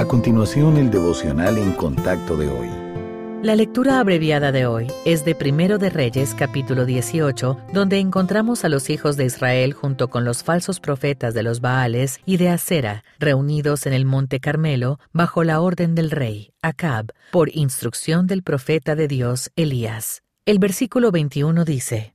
A continuación, el devocional en contacto de hoy. La lectura abreviada de hoy es de Primero de Reyes capítulo 18, donde encontramos a los hijos de Israel junto con los falsos profetas de los Baales y de Acera, reunidos en el monte Carmelo bajo la orden del rey, Acab, por instrucción del profeta de Dios, Elías. El versículo 21 dice,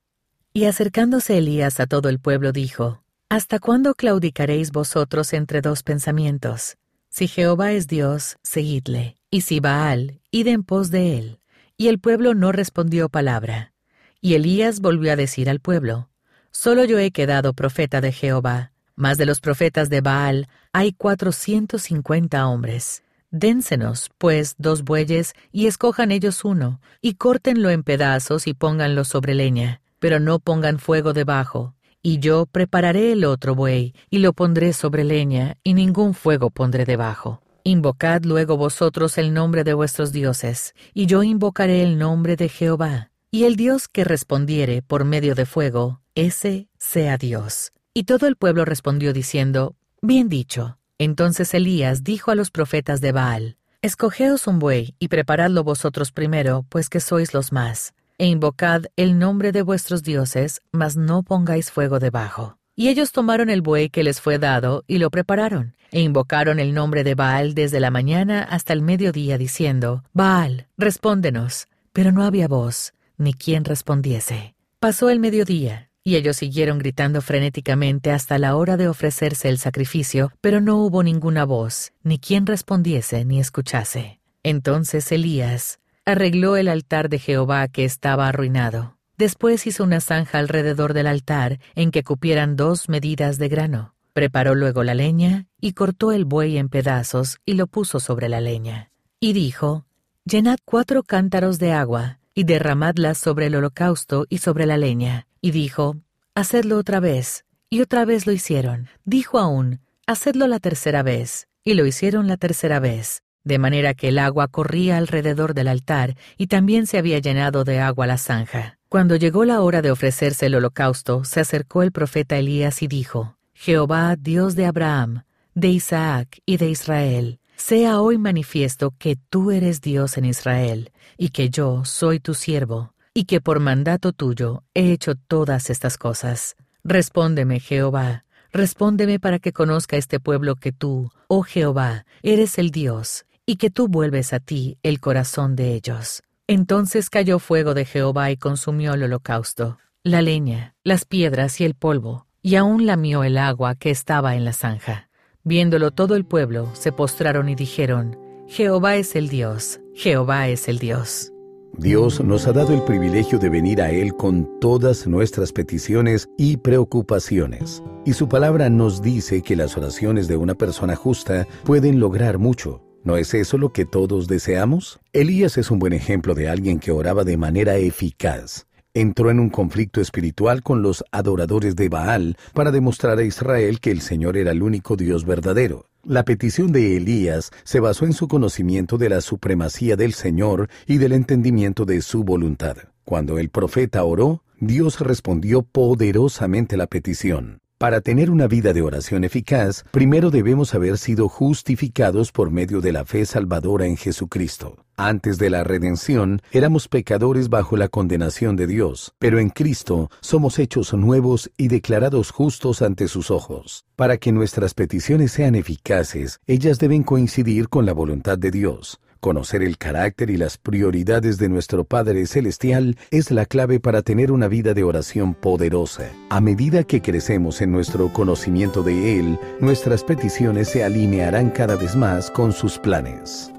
Y acercándose Elías a todo el pueblo dijo, ¿Hasta cuándo claudicaréis vosotros entre dos pensamientos? Si Jehová es Dios, seguidle, y si Baal, id en pos de él. Y el pueblo no respondió palabra. Y Elías volvió a decir al pueblo, Solo yo he quedado profeta de Jehová, mas de los profetas de Baal hay cuatrocientos cincuenta hombres. Dénsenos, pues, dos bueyes, y escojan ellos uno, y córtenlo en pedazos y pónganlo sobre leña, pero no pongan fuego debajo, y yo prepararé el otro buey, y lo pondré sobre leña, y ningún fuego pondré debajo. Invocad luego vosotros el nombre de vuestros dioses, y yo invocaré el nombre de Jehová. Y el Dios que respondiere por medio de fuego, ese sea Dios. Y todo el pueblo respondió diciendo, Bien dicho. Entonces Elías dijo a los profetas de Baal, Escogeos un buey y preparadlo vosotros primero, pues que sois los más e invocad el nombre de vuestros dioses, mas no pongáis fuego debajo. Y ellos tomaron el buey que les fue dado y lo prepararon, e invocaron el nombre de Baal desde la mañana hasta el mediodía, diciendo, Baal, respóndenos. Pero no había voz, ni quien respondiese. Pasó el mediodía, y ellos siguieron gritando frenéticamente hasta la hora de ofrecerse el sacrificio, pero no hubo ninguna voz, ni quien respondiese ni escuchase. Entonces Elías, arregló el altar de Jehová que estaba arruinado. Después hizo una zanja alrededor del altar en que cupieran dos medidas de grano. Preparó luego la leña y cortó el buey en pedazos y lo puso sobre la leña. Y dijo, Llenad cuatro cántaros de agua y derramadlas sobre el holocausto y sobre la leña. Y dijo, Hacedlo otra vez. Y otra vez lo hicieron. Dijo aún, Hacedlo la tercera vez. Y lo hicieron la tercera vez de manera que el agua corría alrededor del altar y también se había llenado de agua la zanja. Cuando llegó la hora de ofrecerse el holocausto, se acercó el profeta Elías y dijo, Jehová, Dios de Abraham, de Isaac y de Israel, sea hoy manifiesto que tú eres Dios en Israel, y que yo soy tu siervo, y que por mandato tuyo he hecho todas estas cosas. Respóndeme, Jehová, respóndeme para que conozca este pueblo que tú, oh Jehová, eres el Dios, y que tú vuelves a ti el corazón de ellos. Entonces cayó fuego de Jehová y consumió el holocausto, la leña, las piedras y el polvo, y aún lamió el agua que estaba en la zanja. Viéndolo todo el pueblo, se postraron y dijeron, Jehová es el Dios, Jehová es el Dios. Dios nos ha dado el privilegio de venir a Él con todas nuestras peticiones y preocupaciones. Y su palabra nos dice que las oraciones de una persona justa pueden lograr mucho. ¿No es eso lo que todos deseamos? Elías es un buen ejemplo de alguien que oraba de manera eficaz. Entró en un conflicto espiritual con los adoradores de Baal para demostrar a Israel que el Señor era el único Dios verdadero. La petición de Elías se basó en su conocimiento de la supremacía del Señor y del entendimiento de su voluntad. Cuando el profeta oró, Dios respondió poderosamente la petición. Para tener una vida de oración eficaz, primero debemos haber sido justificados por medio de la fe salvadora en Jesucristo. Antes de la redención, éramos pecadores bajo la condenación de Dios, pero en Cristo somos hechos nuevos y declarados justos ante sus ojos. Para que nuestras peticiones sean eficaces, ellas deben coincidir con la voluntad de Dios. Conocer el carácter y las prioridades de nuestro Padre Celestial es la clave para tener una vida de oración poderosa. A medida que crecemos en nuestro conocimiento de Él, nuestras peticiones se alinearán cada vez más con sus planes.